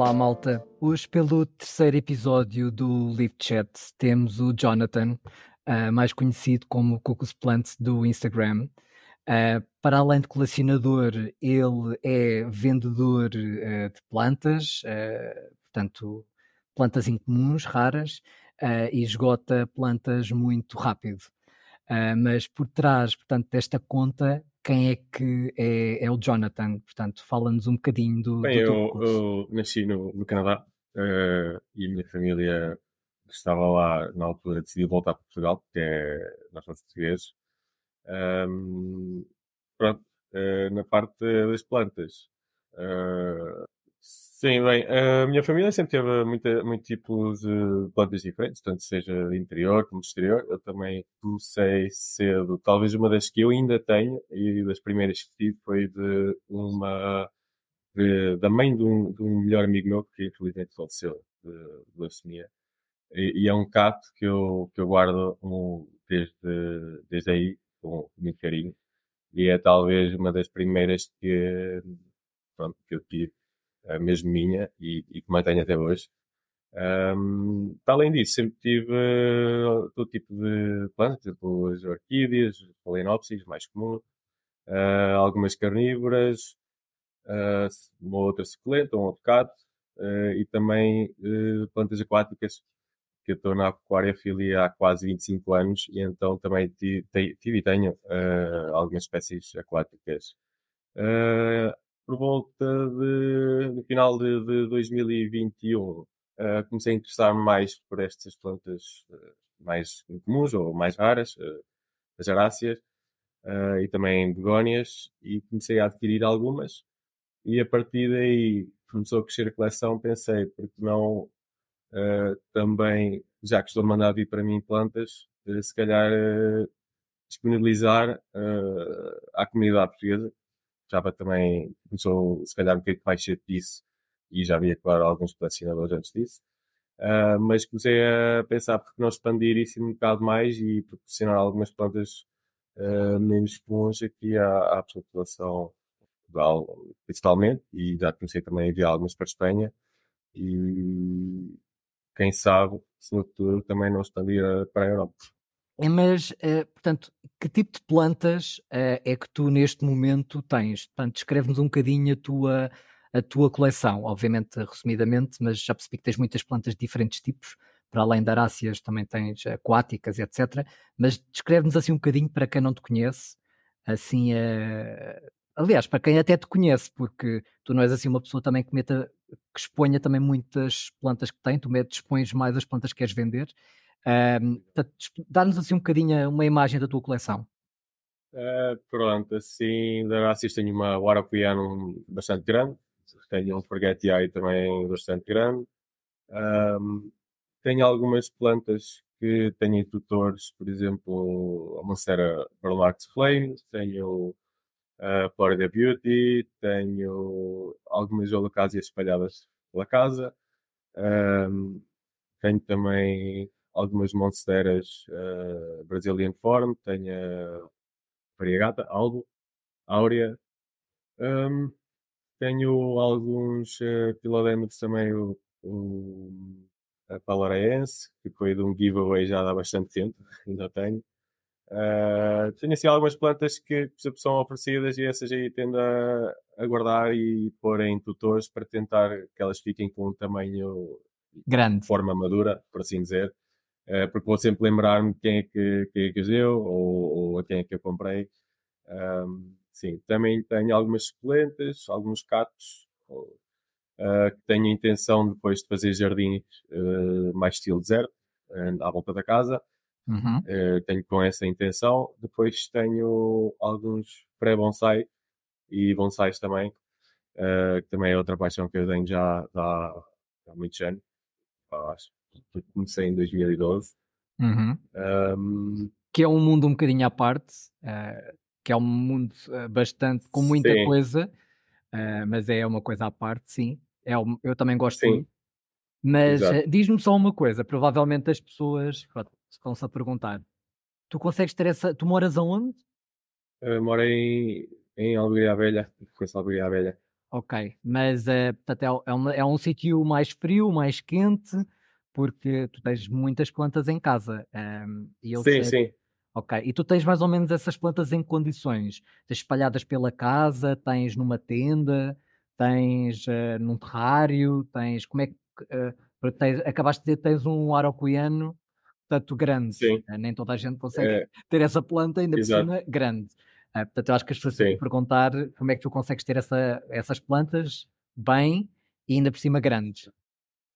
Olá, malta. Hoje, pelo terceiro episódio do Live Chat, temos o Jonathan, uh, mais conhecido como Cocos Plant do Instagram. Uh, para além de colecionador, ele é vendedor uh, de plantas, portanto, plantas incomuns, raras, e esgota plantas muito rápido. mas por trás, portanto, desta conta quem é que é, é o Jonathan? Portanto, fala-nos um bocadinho do, Bem, do eu, eu, nasci no, no Canadá uh, e a minha família estava lá na altura, decidiu voltar para Portugal, porque é, nós somos portugueses. Um, pronto, uh, na parte das plantas. Uh, Sim, bem, a minha família sempre teve muita, muito tipos de plantas diferentes, tanto seja interior como exterior. Eu também comecei cedo, talvez uma das que eu ainda tenho, e das primeiras que tive foi de uma, de, da mãe de um, de um melhor amigo meu, que infelizmente faleceu de, de leucemia. E, e, é um cato que eu, que eu guardo um, desde, desde aí, com muito carinho. E é talvez uma das primeiras que, pronto, que eu tive mesmo minha, e, e que mantenho até hoje. Um, além disso, sempre tive uh, todo tipo de plantas, tipo as orquídeas, phalaenopsis, mais comum, uh, algumas carnívoras, uh, uma outra suculenta, um outro cato, e também plantas aquáticas, que eu estou na aquaria filia há quase 25 anos, e então também tive, tive e tenho algumas espécies aquáticas por volta de, no final de, de 2021, uh, eh, comecei a interessar-me mais por estas plantas uh, mais comuns ou mais raras, uh, as aráceas, e também begónias, e comecei a adquirir algumas. E a partir daí começou a crescer a coleção, pensei, porque não também, já que estou a mandar vir para mim plantas, se calhar disponibilizar à comunidade portuguesa Java também começou, se calhar, um bocadinho mais cedo disso, e já havia, claro, alguns colecionadores antes disso. Uh, mas comecei a pensar porque não expandir isso um bocado mais e proporcionar algumas plantas uh, menos comuns aqui à, à população Portugal, principalmente, e já comecei também a enviar algumas para a Espanha, e quem sabe se no futuro também não expandir para a Europa. Mas, uh, portanto, que tipo de plantas uh, é que tu neste momento tens? Portanto, descreve-nos um bocadinho a tua, a tua coleção, obviamente resumidamente, mas já percebi que tens muitas plantas de diferentes tipos, para além de aráceas também tens aquáticas, etc. Mas descreve-nos assim um bocadinho para quem não te conhece, assim, uh... aliás, para quem até te conhece, porque tu não és assim uma pessoa também que meta, que exponha também muitas plantas que tem, tu expões mais as plantas que queres vender, um, Dá-nos assim um bocadinho uma imagem da tua coleção. Uh, pronto, assim, da Rácios tenho uma Warapiano bastante grande, tenho um Forget também bastante grande, um, tenho algumas plantas que têm tutores, por exemplo, a Monstera Barlax Flames, tenho a Florida Beauty, tenho algumas holocásias espalhadas pela casa, um, tenho também algumas monsteras uh, Brazilian Form, tenho a Variegata, Albo, Áurea, um, tenho alguns uh, também, o, o a Paloraense, que foi de um giveaway já há bastante tempo, ainda tenho. Uh, tenho assim algumas plantas que, que são oferecidas e essas aí tendo a, a guardar e pôr em tutores para tentar que elas fiquem com um tamanho grande, forma madura, por assim dizer. Uh, porque vou sempre lembrar-me quem é que, quem é que deu ou, ou a quem é que eu comprei. Um, sim, também tenho algumas suculentas, alguns catos, uh, que tenho a intenção depois de fazer jardins uh, mais estilo deserto, à volta da casa. Uhum. tenho com essa intenção. Depois tenho alguns pré-bonsai e bonsais também, que também é outra paixão que eu tenho já há, há muitos anos. Acho comecei em 2012. Uhum. Um, que é um mundo um bocadinho à parte, uh, que é um mundo uh, bastante com muita sim. coisa, uh, mas é uma coisa à parte, sim. É, eu também gosto sim. muito. Mas diz-me só uma coisa, provavelmente as pessoas estão-se a perguntar: tu consegues ter essa. Tu moras aonde? Uh, moro em, em Albuquerque Velha, conheço Albuquerque Velha. Ok, mas uh, portanto, é, é, uma, é um sítio mais frio, mais quente, porque tu tens muitas plantas em casa. Um, e sim, sei... sim. Ok, e tu tens mais ou menos essas plantas em condições? Tens espalhadas pela casa, tens numa tenda, tens uh, num terrário, tens. Como é que. Uh, tens, acabaste de dizer que tens um araucoiano tanto grande. Sim. Uh, nem toda a gente consegue é... ter essa planta ainda Exato. por cima grande. Uh, portanto, eu acho que as pessoas têm que perguntar como é que tu consegues ter essa, essas plantas bem e ainda por cima grandes.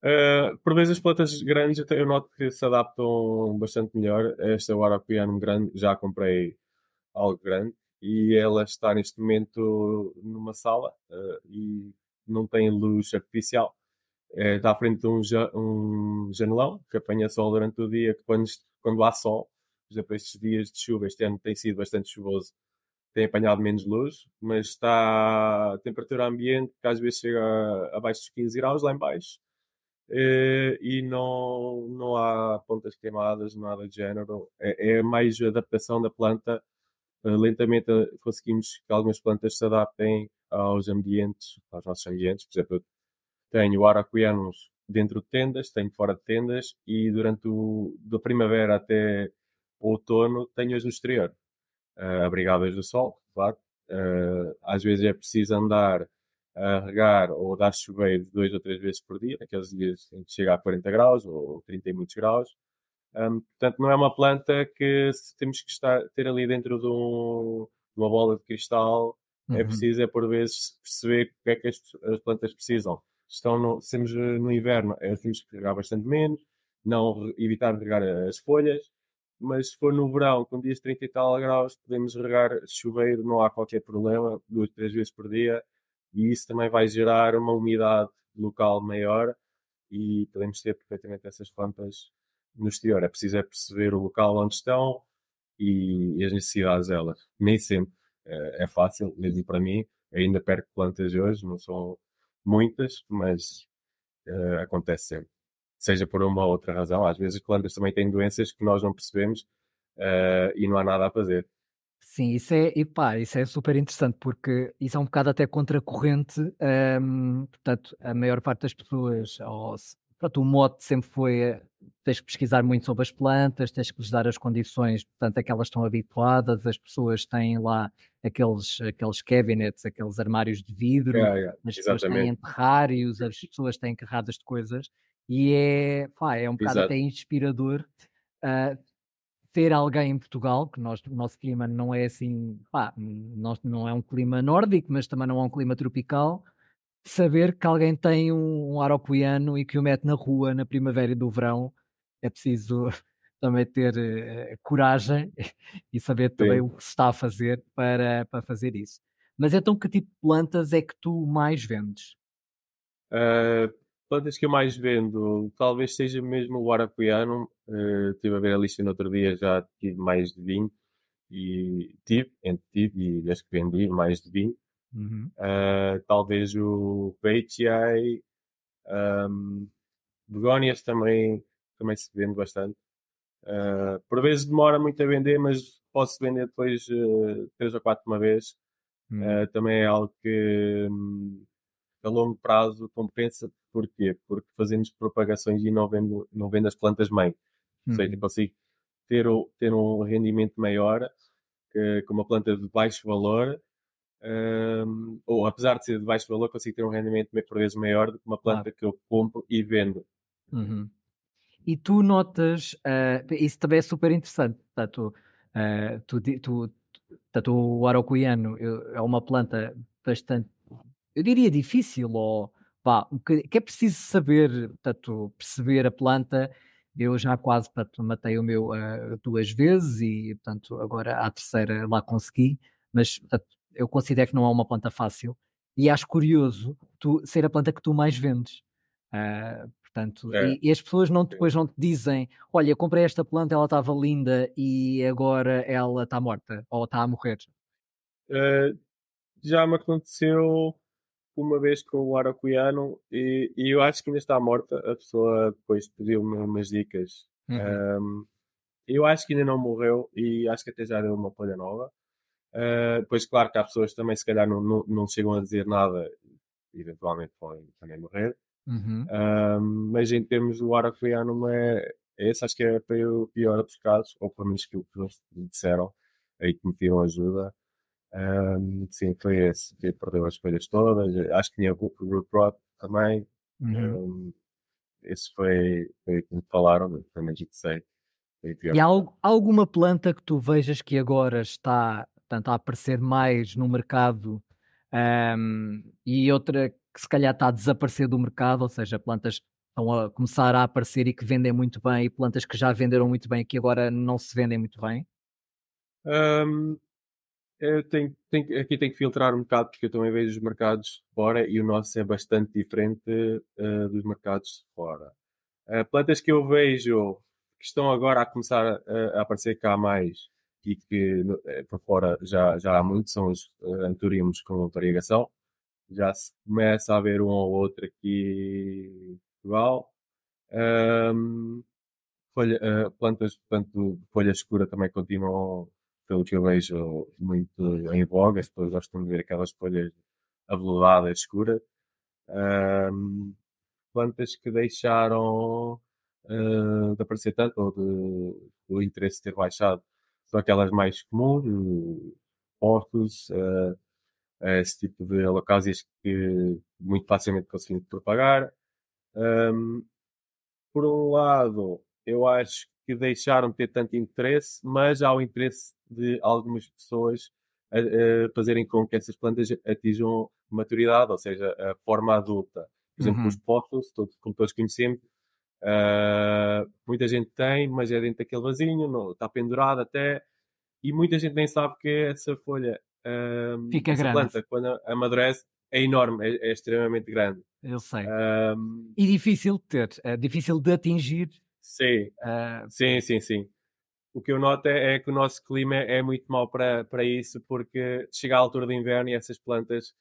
Uh, por vezes as plantas grandes eu noto que se adaptam bastante melhor. Esta o Arapiano grande, já comprei algo grande e ela está neste momento numa sala uh, e não tem luz artificial. Uh, está à frente de um, ja um, janelão que apanha sol durante o dia, que quando, quando há sol, por exemplo, estes dias de chuva, este ano tem sido bastante chuvoso, tem apanhado menos luz, mas está a temperatura ambiente que às vezes chega abaixo dos 15 graus lá em baixo e não, não há pontas queimadas, nada de género. É, é mais adaptação da planta. Eh, lentamente eh, conseguimos que algumas plantas se adaptem aos ambientes, aos nossos ambientes. Por exemplo, tenho aracuianos dentro de tendas, tenho fora de tendas e durante o da primavera até o outono tenho-as no exterior, uh, abrigadas do sol, claro. Uh, às vezes é preciso andar a regar ou dar chuveiro duas ou três vezes por dia, aqueles dias em que chega a 40 graus ou 30 e muitos graus. Um, portanto, não é uma planta que temos que estar, ter ali dentro de, um, de uma bola de cristal. É uhum. É preciso, é por vezes, perceber o que é que as, as plantas precisam. Estão no, se estamos no inverno, é, temos que regar bastante menos, não evitar regar as folhas. Mas se for no verão, com dias de 30 e tal graus, podemos regar chuveiro, não há qualquer problema, duas, três vezes por dia e isso também vai gerar uma umidade local maior e podemos ter perfeitamente essas plantas no exterior. É preciso é perceber o local onde estão e, e as necessidades delas. Nem sempre é, é fácil, mesmo para mim. Ainda perco plantas hoje, não são muitas, mas uh, acontece sempre. Seja por uma ou outra razão. Às vezes as plantas também têm doenças que nós não percebemos uh, e não há nada a fazer. Sim, isso é, e pá, isso é super interessante porque isso é um bocado até contracorrente. Um, portanto, a maior parte das pessoas, ou, pronto, o mote sempre foi eh, tens que pesquisar muito sobre as plantas, tens que lhes dar as condições, portanto, a que elas estão habituadas, as pessoas têm lá aqueles, aqueles cabinets, aqueles armários de vidro, yeah, yeah, as pessoas têm terrários, as pessoas têm carradas de coisas, e é, pá, é um bocado Exato. até inspirador. Uh, ter alguém em Portugal, que nós, o nosso clima não é assim, pá, nós, não é um clima nórdico, mas também não é um clima tropical, saber que alguém tem um, um e que o mete na rua na primavera e do verão, é preciso também ter uh, coragem e saber também Sim. o que se está a fazer para, para fazer isso. Mas então, que tipo de plantas é que tu mais vendes? Uh, plantas que eu mais vendo, talvez seja mesmo o arapuiano. Uh, estive a ver a lista no outro dia, já tive mais de 20 e tive, entre tive e as que vendi, mais de 20. Uhum. Uh, talvez o Peichiai, um, begónias também, também se vende bastante. Uh, por vezes demora muito a vender, mas posso vender depois uh, três ou quatro uma vez. Uhum. Uh, também é algo que um, a longo prazo compensa. Porquê? Porque fazemos propagações e não vendo, não vendo as plantas mãe. Uhum. Ou seja, consigo ter, ter um rendimento maior que, com uma planta de baixo valor, um, ou apesar de ser de baixo valor, consigo ter um rendimento por vezes maior do que uma planta claro. que eu compro e vendo. Uhum. E tu notas, uh, isso também é super interessante, portanto, uh, tu, tu, tu, o araucoiano é uma planta bastante eu diria difícil, ou pá, que é preciso saber, portanto, perceber a planta. Eu já quase portanto, matei o meu uh, duas vezes e, portanto, agora à terceira lá consegui, mas portanto, eu considero que não é uma planta fácil e acho curioso tu, ser a planta que tu mais vendes. Uh, portanto, é. e, e, as pessoas não, depois não te dizem: Olha, comprei esta planta, ela estava linda e agora ela está morta ou está a morrer. Uh, já me aconteceu uma vez com o Aracuiano e, e, eu acho que ainda está morta. A pessoa depois pediu-me umas dicas. Uhum. Um, eu acho que ainda não morreu e acho que até já deu uma folha nova. Uh, pois, claro que há pessoas que também, se calhar, não, não, não chegam a dizer nada eventualmente podem também morrer. Uhum. Um, mas em termos do ar aquariano não é esse, acho que é o pior dos casos, ou pelo menos que eles disseram, aí que me pediram ajuda. Um, sim, foi esse, que perdeu as folhas todas, acho que tinha o root rot também. Uhum. Um, esse foi, foi o que me falaram, menos que sei. E há alguma planta que tu vejas que agora está portanto, a aparecer mais no mercado um, e outra que se calhar está a desaparecer do mercado, ou seja, plantas estão a começar a aparecer e que vendem muito bem, e plantas que já venderam muito bem e que agora não se vendem muito bem? Um, eu tenho, tenho, aqui tenho que filtrar um bocado porque eu também vejo os mercados fora e o nosso é bastante diferente uh, dos mercados fora. Uh, plantas que eu vejo que estão agora a começar a, a aparecer cá mais e que uh, por fora já, já há muito são os anturíumos com variegação. Já se começa a ver um ou outro aqui em Portugal. Um, folha, plantas, portanto, folha escura também continuam pelo que eu vejo, muito em voga. As pessoas gostam de ver aquelas folhas aveludadas, escuras. Um, plantas que deixaram uh, de aparecer tanto, ou de, o interesse ter baixado, são aquelas mais comuns, postos, uh, esse tipo de alocásias que muito facilmente conseguimos propagar. Um, por um lado, eu acho que deixaram de ter tanto interesse, mas há o interesse de algumas pessoas a, a fazerem com que essas plantas atinjam maturidade, ou seja, a forma adulta. Por exemplo, uhum. os poços, todos, como todos conhecemos, uh, muita gente tem, mas é dentro daquele vasinho, não, está pendurado até, e muita gente nem sabe que essa folha, uh, Fica essa grande. planta, quando amadurece, é enorme, é, é extremamente grande. Eu sei. Um, e difícil de ter, é difícil de atingir Sim, uh... sim, sim, sim. O que eu noto é, é, que o nosso clima é muito mau para, para isso, porque chega a altura de inverno e essas plantas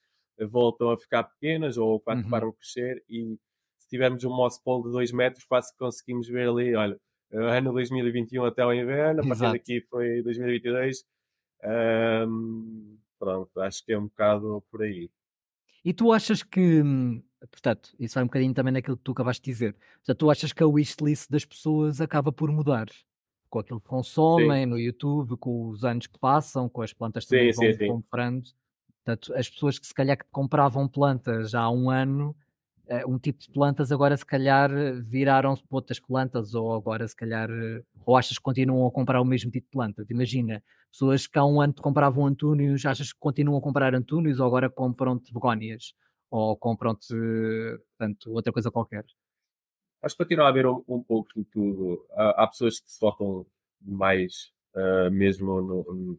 voltam a ficar pequenas ou quando uhum. param de crescer e se tivermos um moss pole de 2 metros quase conseguimos ver ali, olha, ano 2021 até o inverno, a partir daqui foi 2022. Um, pronto, acho que é um bocado por aí. E tu achas que, hum, portanto, isso vai um bocadinho também naquilo que tu acabaste de dizer. Portanto, tu achas que a wishlist das pessoas acaba por mudar com aquilo que consomem sim. no YouTube, com os anos que passam, com as plantas que vão sim, comprando. Portanto, as pessoas que se calhar que compravam plantas há um ano, um tipo de plantas agora se calhar viraram-se para outras plantas, ou agora se calhar, eh, ou achas que continuam a comprar o mesmo tipo de plantas? Imagina, pessoas que há um ano compravam antúnios, achas que continuam a comprar antúnios ou agora compram-te begónias? ou compram-te portanto, outra coisa qualquer? Acho que continua a haver um, um pouco de tudo. Há, há, pessoas que se focam mais uh, mesmo no, no,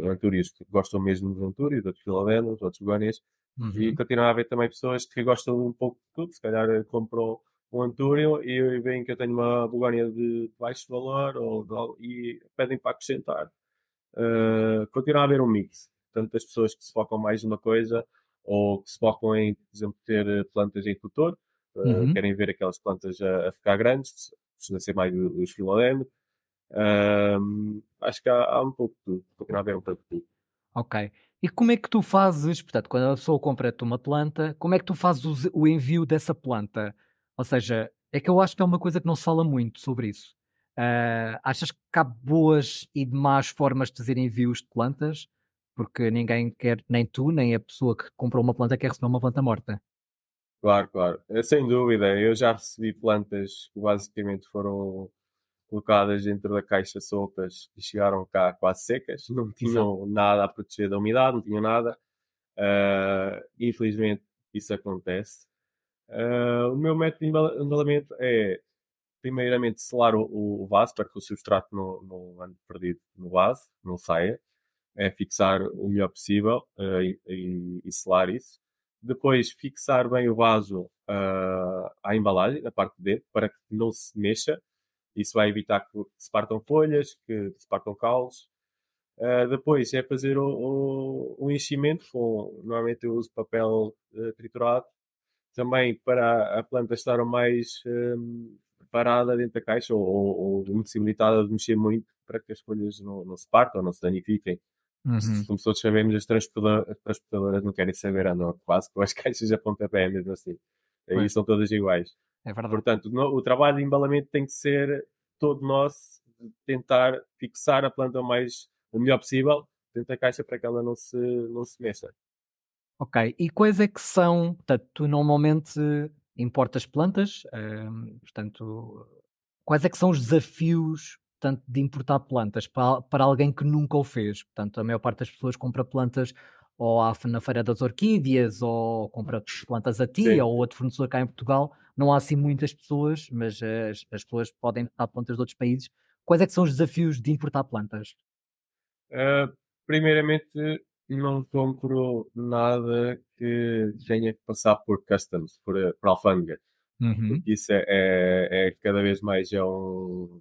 no Antúrios, que gostam mesmo dos Antúrios, outros Filadelos, outros Begónias, uhum. e continua a haver também pessoas que gostam um pouco de tudo. Se calhar eh, compram um Antúrio e veem que eu tenho uma Begónia de baixo valor ou, e pedem para acrescentar. Uh, continua a haver um mix. Tanto as pessoas que se focam mais numa coisa ou que se focam em, por exemplo, ter eh, plantas em tutor, eh, uhum. querem ver aquelas plantas a, a ficar grandes, precisa ser mais os filodendros. Um, acho que há, há, um pouco de tudo, continua a haver um pouco de tudo. Ok. E como é que tu fazes, portanto, quando a pessoa compra-te uma planta, como é que tu fazes o, envio dessa planta? Ou seja, é que eu acho que é uma coisa que não se fala muito sobre isso. Uh, achas que há boas e más formas de fazer envios de plantas? porque ninguém quer, nem tu, nem a pessoa que comprou uma planta quer receber uma planta morta. Claro, claro. Eh, sem dúvida. Eu já recebi plantas que basicamente foram colocadas dentro da caixa soltas e chegaram cá quase secas, não tinham nada a proteger da umidade, não tinham nada. Uh, infelizmente isso acontece. Uh, o meu método de embalamento é primeiramente selar o, o, vaso para que o substrato não, não ande perdido no vaso, não saia é fixar o melhor possível uh, e, e, e, selar isso. Depois, fixar bem o vaso à embalagem, na parte de dentro, para que não se mexa. Isso vai evitar que se partam folhas, que se partam caules. Uh, depois é fazer o, enchimento com, normalmente eu uso papel uh, triturado, também para a planta estar o mais um, preparada dentro da caixa ou, ou, ou impossibilitada de mexer muito para que as folhas não, não se partam, não se danifiquem Uhum. Como todos sabemos, as transportadoras, as transportadoras não querem saber, andam quase com as caixas a pontapé, mesmo assim. Aí são todas iguais. É verdade. Portanto, no- o trabalho de embalamento tem que ser todo nosso, de tentar fixar a planta o mais o melhor possível dentro da caixa para que ela não se, não se mexa. Ok. E quais é que são, portanto, tu normalmente importas plantas, hum, portanto, quais é que são os desafios, portanto, de importar plantas para, para alguém que nunca o fez? Portanto, a maior parte das pessoas compra plantas ou à- na Feira das Orquídeas ou compra plantas a ti Sim. ou outro fornecedor cá em Portugal. Não há assim muitas pessoas, mas as, as pessoas podem importar plantas de outros países. Quais é que são os desafios de importar plantas? Uh, primeiramente, não compro nada que tenha que passar por customs, por, uh, por alfândega. Uhum. Isso é, é, é cada vez mais é, um,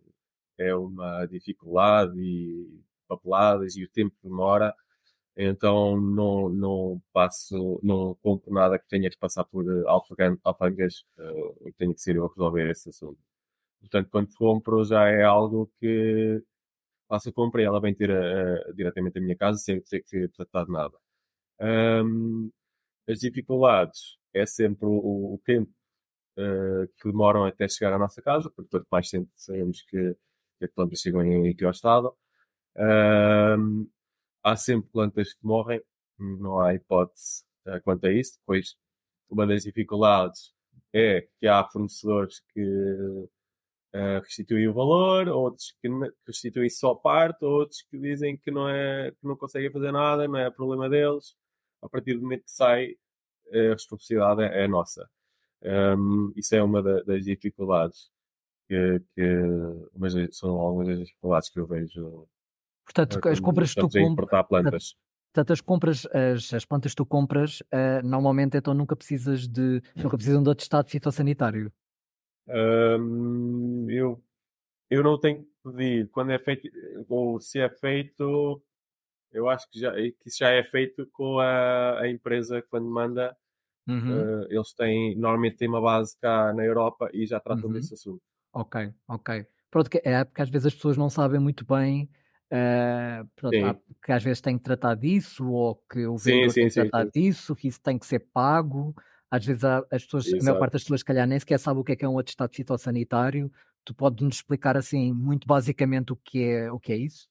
é uma dificuldade e papeladas e o tempo demora. Então não, não passo, não compro nada que tenha que passar por uh, alfândega- alfândegas, uh, tenha que ser eu a resolver esse assunto. Portanto, quando compro já é algo que faço a compra e ela vem ter a- a- diretamente à minha casa sem ter que tratar de nada. Ahm, as dificuldades é sempre o, o tempo eh, que demoram até chegar à nossa casa, porque quanto mais tempo sabemos que, que as plantas chegam em equio estado. Ahm, há sempre plantas que morrem, não há hipótese eh, quanto a isso. Depois, uma das dificuldades é que há fornecedores que uh, restituem o valor, outros que restituem só parte, outros que dizem que não, é, que não conseguem fazer nada, não é problema deles. A partir do momento que sai, a responsabilidade é, é nossa. Um, isso é uma da- das dificuldades que, que mas são algumas das dificuldades que eu vejo Portanto, uh, as compras que tu compras. plantas. Portanto, as compras, as, as plantas que tu compras, eh, normalmente então nunca precisas de, nunca precisam de atestado fitossanitário. Um, eu, eu não tenho que pedir quando é feito, ou se é feito, eu acho que, já, que isso já é feito com a, a empresa quando manda. Uhum, Uh, eles têm, normalmente têm uma base cá na Europa e já tratam uhum. desse assunto. Ok, ok. Pronto, é porque às vezes as pessoas não sabem muito bem, eh, pronto, Sim, que às vezes têm que tratar disso, ou que o sim, vendedor tem sim, que sim, tratar sim. disso, que isso tem que ser pago. Às vezes há- as pessoas, a maior parte Exato. das pessoas, se calhar, nem sequer sabe o que é que é um atestado fitossanitário. Tu podes-nos explicar assim, muito basicamente, o que é, o que é isso?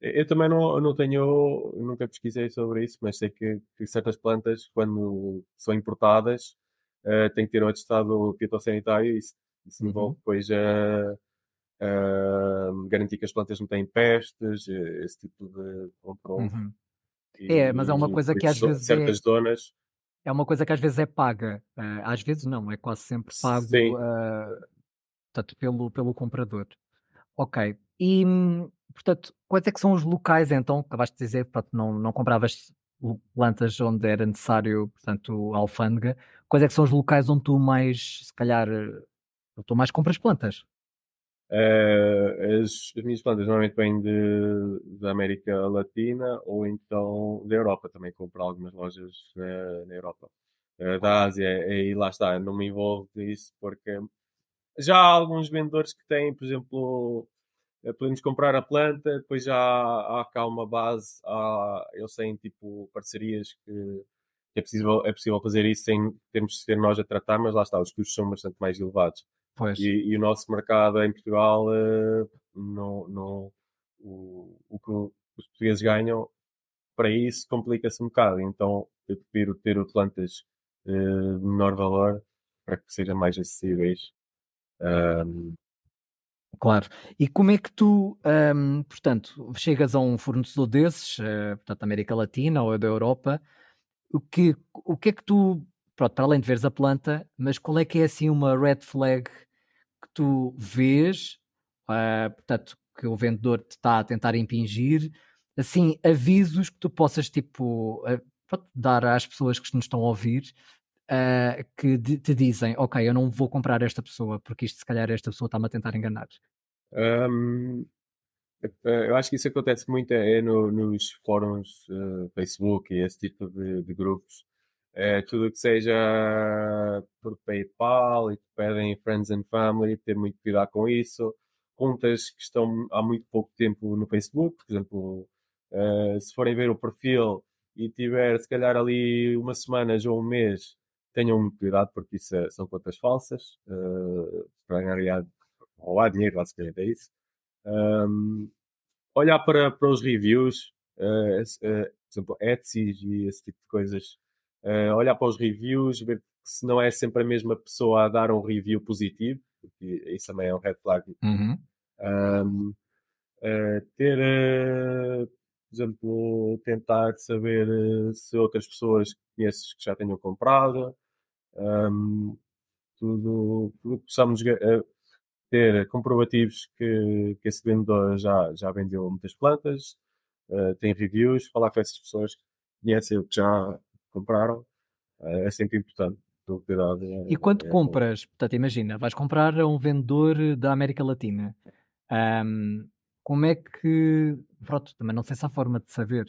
Eu também não, não tenho, nunca pesquisei sobre isso, mas sei que, que certas plantas, quando são importadas, eh, têm que ter um atestado fitossanitário e isso, isso Uhum, envolve depois a, a garantir que as plantas não têm pestes, eh, esse tipo de controle. uhum. É, mas é uma coisa que às vezes é, certas zonas, é uma coisa que às vezes é paga. eh, às vezes não, é quase sempre pago, eh, portanto, pelo, pelo comprador. Ok. E, portanto, quais é que são os locais, então, acabaste de dizer, pronto, não, não compravas plantas onde era necessário, portanto, alfândega. Quais é que são os locais onde tu mais, se calhar, eh, tu mais compras plantas? Eh, as, as minhas plantas normalmente vêm de, da América Latina ou então da Europa. Também compro algumas lojas na, na Europa. Eh, da Ásia, e lá está, não me envolvo nisso porque já há alguns vendedores que têm, por exemplo, eh, podemos comprar a planta, depois já há, há cá uma base, há, eles têm tipo parcerias que, que é, possível, é possível fazer isso sem termos de ser nós a tratar, mas lá está, os custos são bastante mais elevados. E, e o nosso mercado em Portugal, eh, não, não, o, o que os portugueses ganham para isso complica-se um bocado. Então eu prefiro ter plantas eh, de menor valor para que sejam mais acessíveis. Ahm, claro. E como é que tu, hum, portanto, chegas a um fornecedor desses, eh, portanto, da América Latina ou da Europa, o que, o que é que tu, pronto, para além de veres a planta, mas qual é que é assim uma red flag que tu vês, ah, portanto, que o vendedor te está a tentar impingir, assim, avisos que tu possas, tipo, ah, pronto, dar às pessoas que nos estão a ouvir, ah, que di- te dizem, ok, eu não vou comprar esta pessoa, porque isto, se calhar, esta pessoa está-me a tentar enganar. ahm, eh, eu acho que isso acontece muito é no- nos fóruns eh, Facebook e esse tipo de, de grupos. É, tudo que seja por PayPal e que pedem Friends and Family, ter muito cuidado com isso. Contas que estão há muito pouco tempo no Facebook, por exemplo, Uh, se forem ver o perfil e tiver se calhar ali uma semana ou um mês, tenham muito cuidado porque isso é, são contas falsas. Uh, para ganhar roubar dinheiro, basicamente é isso. Um, olhar para, para os reviews, uh, por exemplo, Etsy e esse tipo de coisas. Uh, olhar para os reviews, ver se não é sempre a mesma pessoa a dar um review positivo, porque isso também é um red flag. Uhum. Um, ter, por exemplo, tentar saber se outras pessoas conheces que já tenham comprado. Um, tudo, tudo que possamos ter comprovativos que, que esse vendedor já, já vendeu muitas plantas, uh, tem reviews, falar com essas pessoas que conhecem o que já compraram, uh, é sempre importante. Cuidado, é, e quando é compras, portanto, imagina, vais comprar a um vendedor da América Latina, um, como é que, pronto, também não sei se há forma de saber,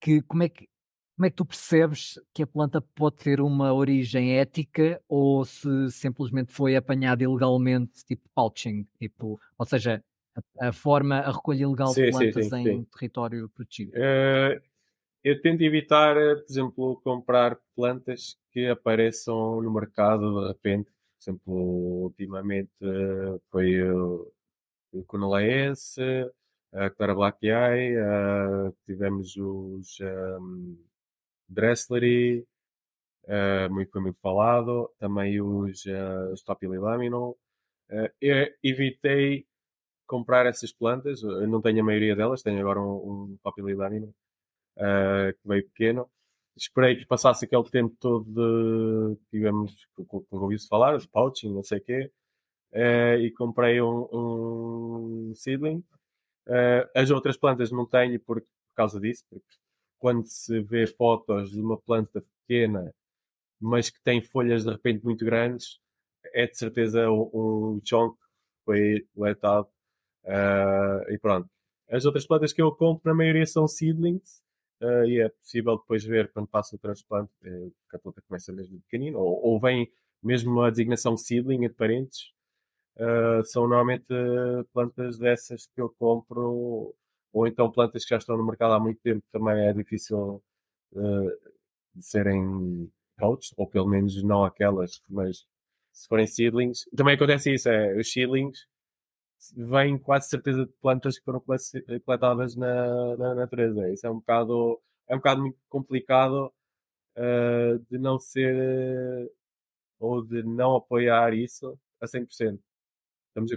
que, como é que como é que tu percebes que a planta pode ter uma origem ética ou se simplesmente foi apanhada ilegalmente, tipo pouching, tipo, ou seja, a, a forma, a recolha ilegal sim, de plantas sim, sim, em território protegido? Uh, eu tento evitar, eh, por exemplo, comprar plantas que apareçam no mercado de repente. Por exemplo, ultimamente uh, foi o, Conolaense, a Clara Black Eye, uh, tivemos os. Um, Dresslery, uh, muito, foi falado, também os, uh, os eu evitei comprar essas plantas, eu não tenho a maioria delas, tenho agora um, um Topililaminal uh, que veio pequeno. Esperei que passasse aquele tempo todo de, tivemos, como ouvi-se falar, de pouching, não sei o quê, uh, e comprei um, um seedling. Uh, as outras plantas não tenho por, por causa disso, porque quando se vê fotos de uma planta pequena, mas que tem folhas de repente muito grandes, é de certeza um, um chonk foi letado. Uh, e pronto. As outras plantas que eu compro, na maioria são seedlings, uh, e é possível depois ver quando passa o transplante eh, que a planta começa mesmo pequenino, ou, ou vem mesmo a designação seedling entre parentes. Uh, são normalmente plantas dessas que eu compro ou então plantas que já estão no mercado há muito tempo também é difícil uh, de serem coaches, ou pelo menos não aquelas, mas se forem seedlings, também acontece isso, é, os seedlings vêm quase certeza de plantas que foram coletadas na, na natureza. Isso é um bocado, é um bocado muito complicado uh, de não ser uh, ou de não apoiar isso a 100%. Estamos a,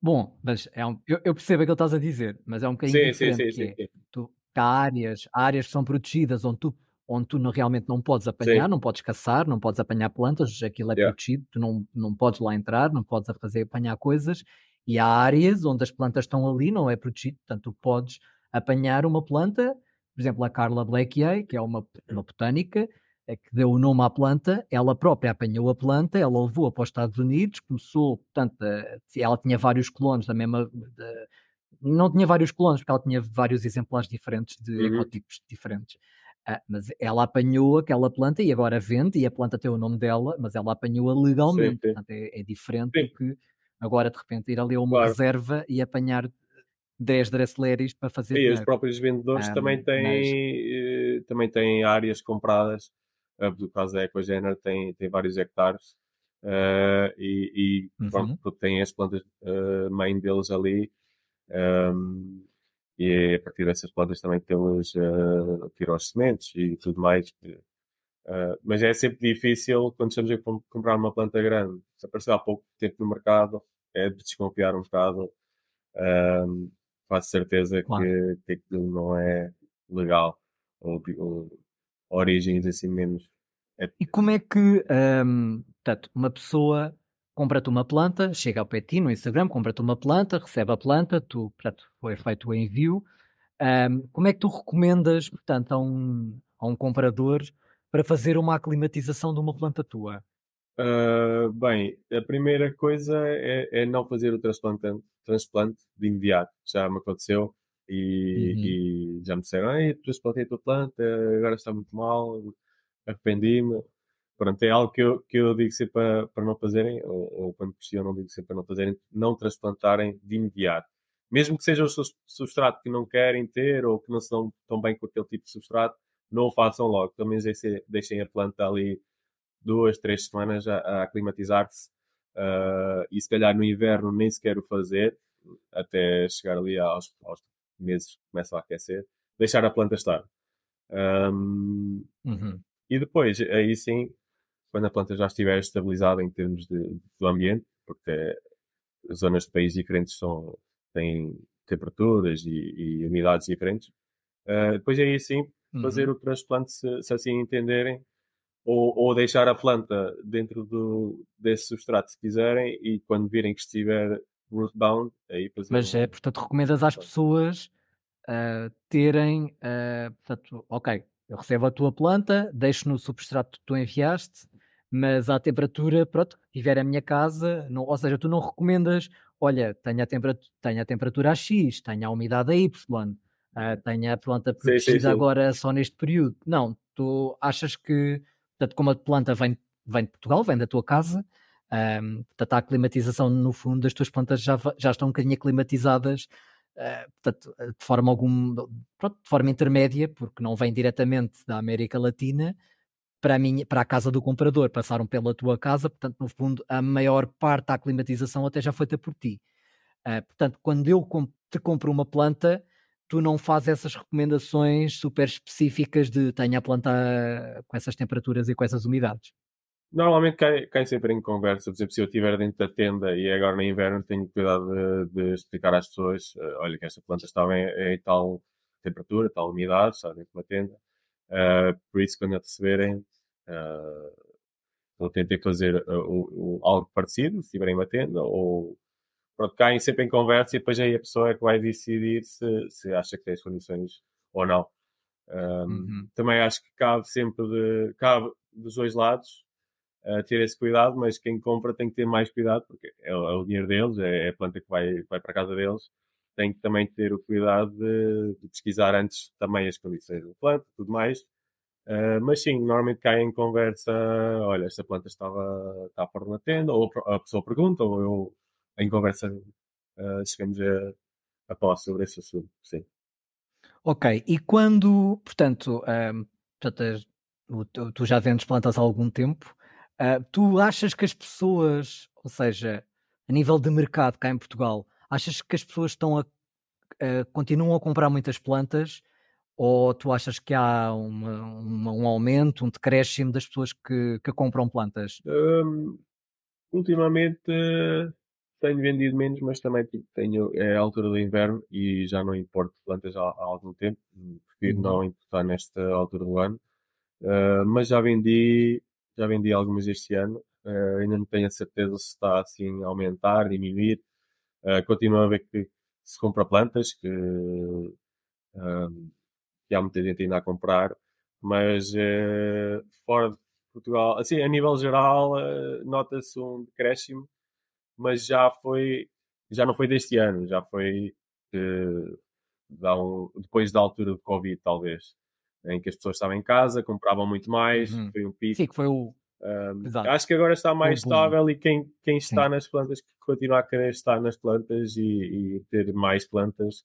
Bom, mas é um, eu, eu percebo aquilo que estás a dizer, mas é um bocadinho sim, diferente. Sim, sim, sim, é, tu, há áreas, há áreas que são protegidas onde tu, onde tu não, realmente não podes apanhar, sim. não podes caçar, não podes apanhar plantas, aquilo é yeah. protegido, tu não, não podes lá entrar, não podes fazer apanhar coisas, e há áreas onde as plantas estão ali, não é protegido, portanto tu podes apanhar uma planta, por exemplo, a Carla Blackier, que é uma, uma botânica, é que deu o nome à planta, ela própria apanhou a planta, ela levou-a para os Estados Unidos, começou, portanto, ela tinha vários clones da mesma. De, não tinha vários clones, porque ela tinha vários exemplares diferentes de uhum. ecotipos diferentes. Ah, mas ela apanhou aquela planta e agora vende, e a planta tem o nome dela, mas ela apanhou-a legalmente. Sim, sim. Portanto, é, é diferente sim. do que agora de repente ir ali a uma claro. reserva e apanhar 10 Dressleris para fazer. E os próprios vendedores um, também, têm, mas... Eh, também têm áreas compradas do caso da Ecogénero tem, tem vários hectares uh, e, e uhum. pronto, tem as plantas uh, mãe deles ali um, e é a partir dessas plantas também temos uh, tiram as sementes e tudo mais uh, mas é sempre difícil quando estamos a comprar uma planta grande se apareceu há pouco tempo no mercado é de desconfiar um bocado faço certeza claro. que, que aquilo não é legal ou, ou origens assim menos. É... E como é que, um, portanto, uma pessoa compra-te uma planta, chega ao pé de ti no Instagram, compra-te uma planta, recebe a planta, tu, portanto, foi feito o envio. Um, como é que tu recomendas, portanto, a um, a um comprador para fazer uma aclimatização de uma planta tua? Uh, bem, a primeira coisa é, é não fazer o transplante, transplante de imediato. Já me aconteceu e, uhum. e já me disseram, Ei, transplantei a tua planta, agora está muito mal, arrependi-me. Pronto, é algo que eu, que eu digo sempre para, para não fazerem, ou, ou quando pressionam, digo sempre para não fazerem, não transplantarem de imediato. mesmo que seja o substrato que não querem ter ou que não se dão tão bem com aquele tipo de substrato, não o façam logo. Pelo menos deixem a planta ali duas, três semanas a, a aclimatizar-se. Uh, e se calhar no inverno nem sequer o fazer, até chegar ali aos, aos meses que começam a aquecer, deixar a planta estar. Um, uhum. E depois, aí sim, quando a planta já estiver estabilizada em termos de, do ambiente, porque zonas de país diferentes são, têm temperaturas e, e umidades diferentes, uh, depois aí sim fazer uhum. o transplante se, se, assim entenderem, ou, ou, deixar a planta dentro do, desse substrato se quiserem, e quando virem que estiver rootbound, aí fazer. Mas, é, portanto, recomendas às pessoas uh, terem, uh, portanto, ok, eu recebo a tua planta, deixo no substrato que tu enviaste, mas à temperatura, pronto, tiver a minha casa, não, ou seja, tu não recomendas, olha, tenha a, temperatura, tenha a temperatura a X, tenha a umidade a Y, uh, tenha a planta protegida agora só neste período. Não, tu achas que, portanto, como a planta vem, vem de Portugal, vem da tua casa, um, portanto, a climatização, no fundo, das tuas plantas já, já estão um bocadinho aclimatizadas Uh, portanto, de forma algum, pronto, de forma intermédia, porque não vem diretamente da América Latina para a, minha, para a casa do comprador, passaram pela tua casa, portanto, no fundo, a maior parte da aclimatização até já foi feita por ti. Uh, portanto, quando eu te compro uma planta, tu não fazes essas recomendações super específicas de tenha a planta com essas temperaturas e com essas umidades. Normalmente cai sempre em conversa. Por exemplo, se eu estiver dentro da tenda e é agora no inverno, tenho cuidado de, de explicar às pessoas: uh, olha, que esta planta estava em, em, tal temperatura, tal umidade, está dentro da tenda. Uh, por isso, quando a receberem, uh, eu tentei fazer uh, algo parecido, se estiverem uma tenda, ou pronto, caem sempre em conversa e depois aí a pessoa é que vai decidir se, se acha que tem as condições ou não. Um, uhum. Também acho que cabe sempre de, cabe dos dois lados uh, ter esse cuidado, mas quem compra tem que ter mais cuidado, porque é, é o dinheiro deles, é, é, a planta que vai, vai para a casa deles, tem que também ter o cuidado de, de pesquisar antes também as condições da planta, tudo mais. Uh, mas sim, normalmente cai em conversa, olha, esta planta estava, está fora na tenda, ou a pessoa pergunta, ou eu, em conversa, uh, chegamos a, a falar sobre esse assunto, sim. Ok, e quando, portanto, um, portanto tu já vendes plantas há algum tempo, Uh, tu achas que as pessoas, ou seja, a nível de mercado cá em Portugal, achas que as pessoas estão a, uh, continuam a comprar muitas plantas ou tu achas que há uma, uma, um aumento, um decréscimo das pessoas que, que compram plantas? Um, ultimamente tenho vendido menos, mas também tipo, tenho, é a altura do inverno e já não importo plantas há, há algum tempo. Prefiro uhum. não importar nesta altura do ano. Uh, mas já vendi já vendi algumas este ano, uh, ainda não tenho a certeza se está assim a aumentar, diminuir. Uh, continuo a ver que se compra plantas, que, que há muita gente ainda a comprar, mas fora de Portugal, assim, a nível geral, nota-se um decréscimo, mas já foi, já não foi deste ano, já foi um, depois da altura do Covid, talvez em que as pessoas estavam em casa, compravam muito mais, uhum. foi um pico. Sim, que foi o. Um, acho que agora está mais estável e quem, quem está Sim. nas plantas continua a querer estar nas plantas e, e ter mais plantas.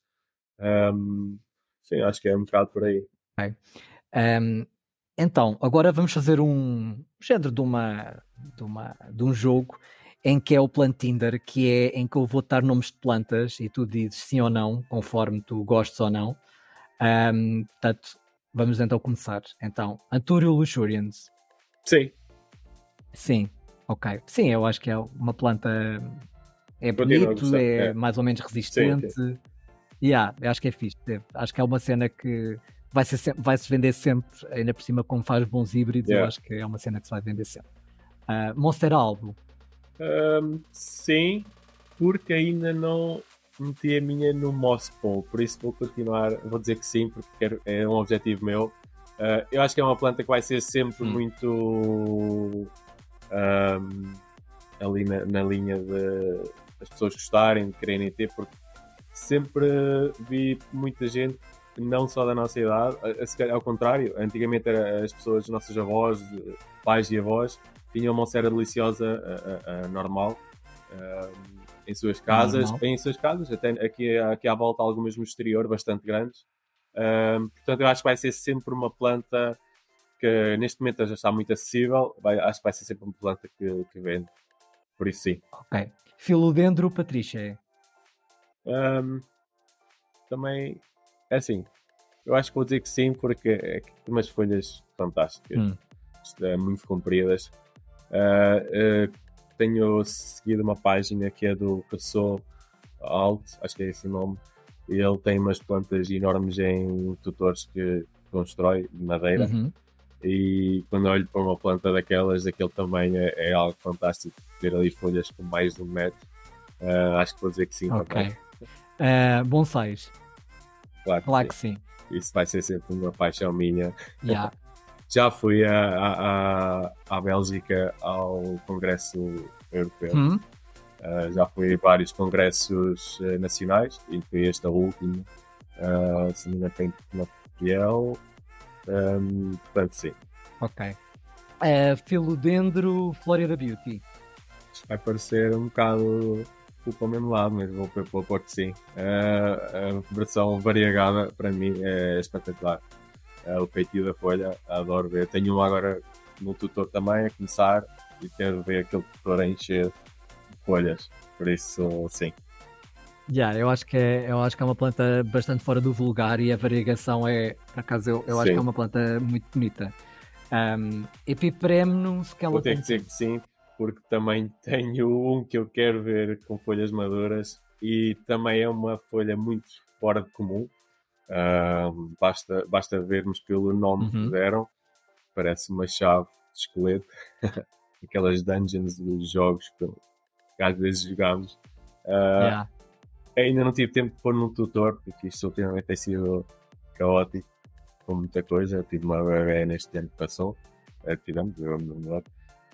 Um, sim, acho que é um bocado por aí. Okay. Um, então, agora vamos fazer um género de, uma, de, uma, de um jogo em que é o Plantinder, que é em que eu vou dar nomes de plantas e tu dizes sim ou não, conforme tu gostes ou não. Um, portanto, Vamos então começar. Então, Antúrio luxurians. Sim. Sim, ok. Sim, eu acho que é uma planta. É bonito, é, é, mais ou menos resistente. Sim, sim. Yeah, acho que é fixe. Acho que é uma cena que vai, ser, vai se vender sempre, ainda por cima, como faz bons híbridos. Yeah. Eu acho que é uma cena que se vai vender sempre. Uh, Monster Albo. Um, sim, porque ainda não meti a minha no Mosspool, por isso vou continuar, vou dizer que sim, porque quero, é um objetivo meu. Uh, eu acho que é uma planta que vai ser sempre hum. muito um, ali na, na, linha de as pessoas gostarem, de quererem ter, porque sempre vi muita gente, não só da nossa idade, ao contrário, antigamente era as pessoas, nossas avós, pais e avós, tinham uma cera deliciosa a, a, a normal. Um, em suas casas, Normal. em suas casas, até aqui, aqui à volta algumas no exterior, bastante grandes. Ahm, portanto, eu acho que vai ser sempre uma planta que neste momento já está muito acessível, vai- acho que vai ser sempre uma planta que, que vende. Por isso sim. Ok. Filodendro, Patrícia. Ahm, também, é assim, eu acho que vou dizer que sim, porque é que tem umas folhas fantásticas, Hum. É, muito compridas. Ah, ah, tenho seguido uma página que é do Cassou Alt, acho que é esse o nome, e ele tem umas plantas enormes em tutores que constrói de madeira. Uhum. E quando olho para uma planta daquelas, daquele tamanho, é, é algo fantástico. Ter ali folhas com mais de um metro, ah, acho que vou dizer que sim Ok. também. Uh, bonsais. Claro, que Claro sim. que sim. Isso vai ser sempre uma paixão minha. Yeah. Já fui à Bélgica ao Congresso Europeu. Hum? Uh, já fui a vários congressos uh, nacionais, e foi este a última. Uh, se não me engano, tem na Fiel. Um, portanto, sim. Ok. Uh, Filodendro, Florida Beauty. Isto vai parecer um bocado o para o mesmo lado, mas vou pôr- que sim. A versão variegada, para mim, é espetacular. Uh, o feitio da folha, adoro ver. Tenho um agora no tutor também a começar e quero ver aquele tutor a encher de folhas. Por isso, sim. Yeah, eu, acho que é, eu acho que é uma planta bastante fora do vulgar e a variegação é, por acaso, eu, eu acho que é uma planta muito bonita. Um, Epipremnum, se ela Vou ter que dizer que sim, porque também tenho um que eu quero ver com folhas maduras e também é uma folha muito fora de comum. Ahm, basta, basta vermos pelo nome Uhum. que deram, parece uma chave de esqueleto, aquelas dungeons dos jogos que às vezes jogamos. Ah, Yeah. Ainda não tive tempo de pôr no tutor, porque isto ultimamente tem sido caótico, com muita coisa. Eu tive uma bebé neste ano que passou, eh, tivemos, eu melhor.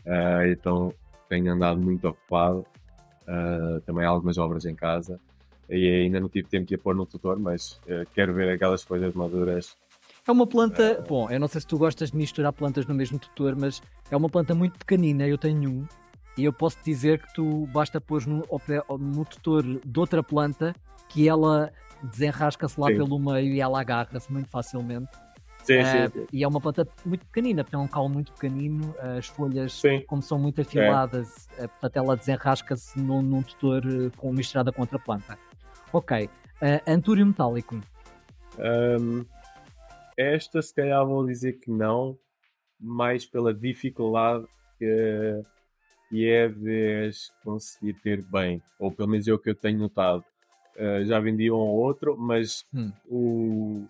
Ah, então tenho andado muito ocupado, Ah, também algumas obras em casa. E ainda não tive tempo de a pôr no tutor, mas eh, quero ver aquelas folhas maduras. É uma planta. Bom, eu não sei se tu gostas de misturar plantas no mesmo tutor, mas é uma planta muito pequenina. Eu tenho um. E eu posso dizer que tu basta pôr no, no tutor de outra planta que ela desenrasca-se lá Sim. pelo meio e ela agarra-se muito facilmente. Sim, Ah, sim, e é uma planta muito pequenina, tem um caulo muito pequenino, as folhas, sim. como são muito afiladas, eh, portanto ela desenrasca-se num, num tutor eh, com, misturada com outra planta. Ok, uh, antúrio metálico. Ahm, esta, se calhar, vou dizer que não, mais pela dificuldade que, que é de as conseguir ter bem, ou pelo menos é o que eu tenho notado. Ah, já vendi um ou outro, mas Hum. o,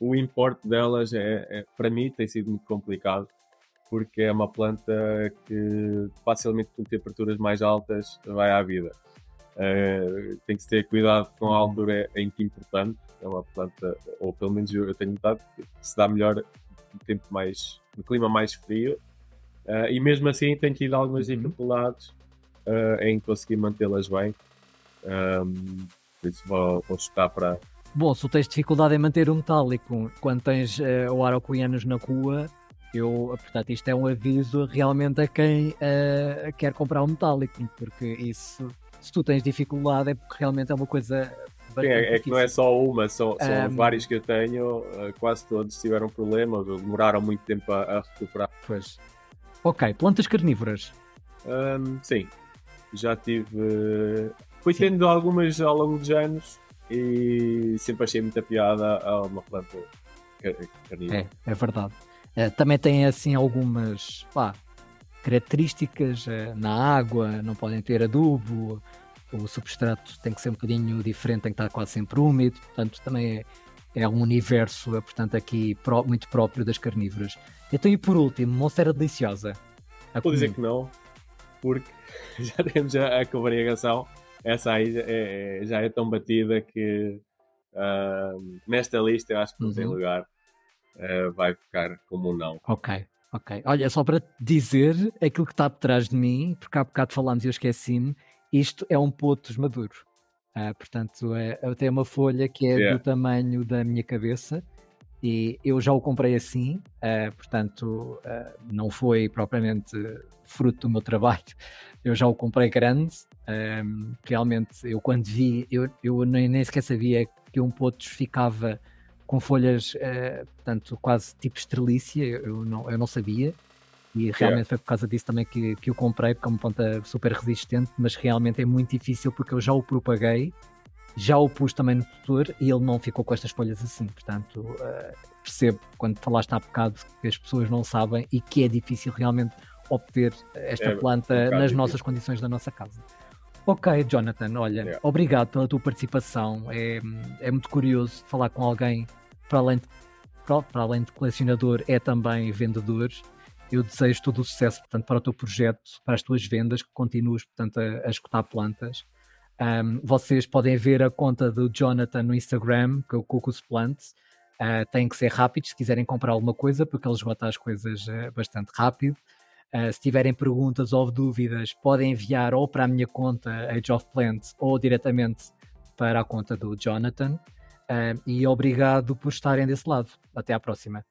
o importe delas, é, é- para mim, tem sido muito complicado, porque é uma planta que facilmente com temperaturas mais altas vai à vida. Uh, tem que ter cuidado com a altura, é, é muito importante. É uma planta, ou pelo menos eu, eu tenho notado, que se dá melhor no tempo mais, no clima mais frio. Uh, e mesmo assim tem tido algumas dificuldades uh, em conseguir mantê-las bem. Um, por isso vou, vou chutar para. Bom, se tu tens dificuldade em manter o metálico quando tens uh, o Araucoianos na rua, eu, portanto, isto é um aviso realmente a quem quer comprar um metálico, porque isso, se tu tens dificuldade, é porque realmente é uma coisa. Sim, é, é que não é só uma, são, são Um, vários que eu tenho, uh, quase todos tiveram problemas, demoraram muito tempo a, a recuperar. Pois. Ok, plantas carnívoras. Um, sim, já tive. uh, Fui Sim. tendo algumas ao longo dos anos e sempre achei muita piada a uma planta car- carnívora. É, é verdade. Eh, também tem assim algumas pá, características eh, na água, não podem ter adubo, o substrato tem que ser um bocadinho diferente, tem que estar quase sempre úmido, portanto também é, é um universo, eh, portanto aqui muito próprio das carnívoras. Então e por último, Monstera Deliciosa. A Vou dizer que não, porque já temos a, a. Essa aí já é, é- já é tão batida que um, nesta lista eu acho que não tem Uhum. lugar. Uh, vai ficar como um não. Ok, ok. Olha, só para dizer aquilo que está por trás de mim, porque há bocado falámos e eu esqueci-me, isto é um potos maduro. Ah, portanto, é, eu tenho uma folha que é Yeah. do tamanho da minha cabeça E eu já o comprei assim, uh, portanto, uh, não foi propriamente fruto do meu trabalho. Eu já o comprei grande. Realmente, eu quando vi, eu, eu nem, nem sequer sabia que um potos ficava com folhas, uh, portanto, quase tipo estrelícia. Eu não, eu não sabia. E realmente foi por causa disso também que, que o comprei, porque é uma ponta super resistente, mas realmente é muito difícil porque eu já o propaguei já o pus também no tutor e ele não ficou com estas folhas assim. Portanto, uh, percebo quando falaste há bocado que as pessoas não sabem e que é difícil realmente obter esta é, planta um nas difícil. nossas condições da nossa casa. Ok, Jonathan, olha, yeah. obrigado pela tua participação. É, é muito curioso falar com alguém para além, de, para, para além de colecionador, é também vendedor. Eu desejo todo o sucesso portanto, para o teu projeto, para as tuas vendas, que continues portanto, a, a escutar plantas. Um, vocês podem ver a conta do Jonathan no Instagram, que é o Cocos Plants. Uh, têm que ser rápidos se quiserem comprar alguma coisa, porque ele esgota as coisas uh, bastante rápido. Uh, se tiverem perguntas ou dúvidas, podem enviar ou para a minha conta Age of Plants ou diretamente para a conta do Jonathan. e obrigado por estarem desse lado. Até à próxima.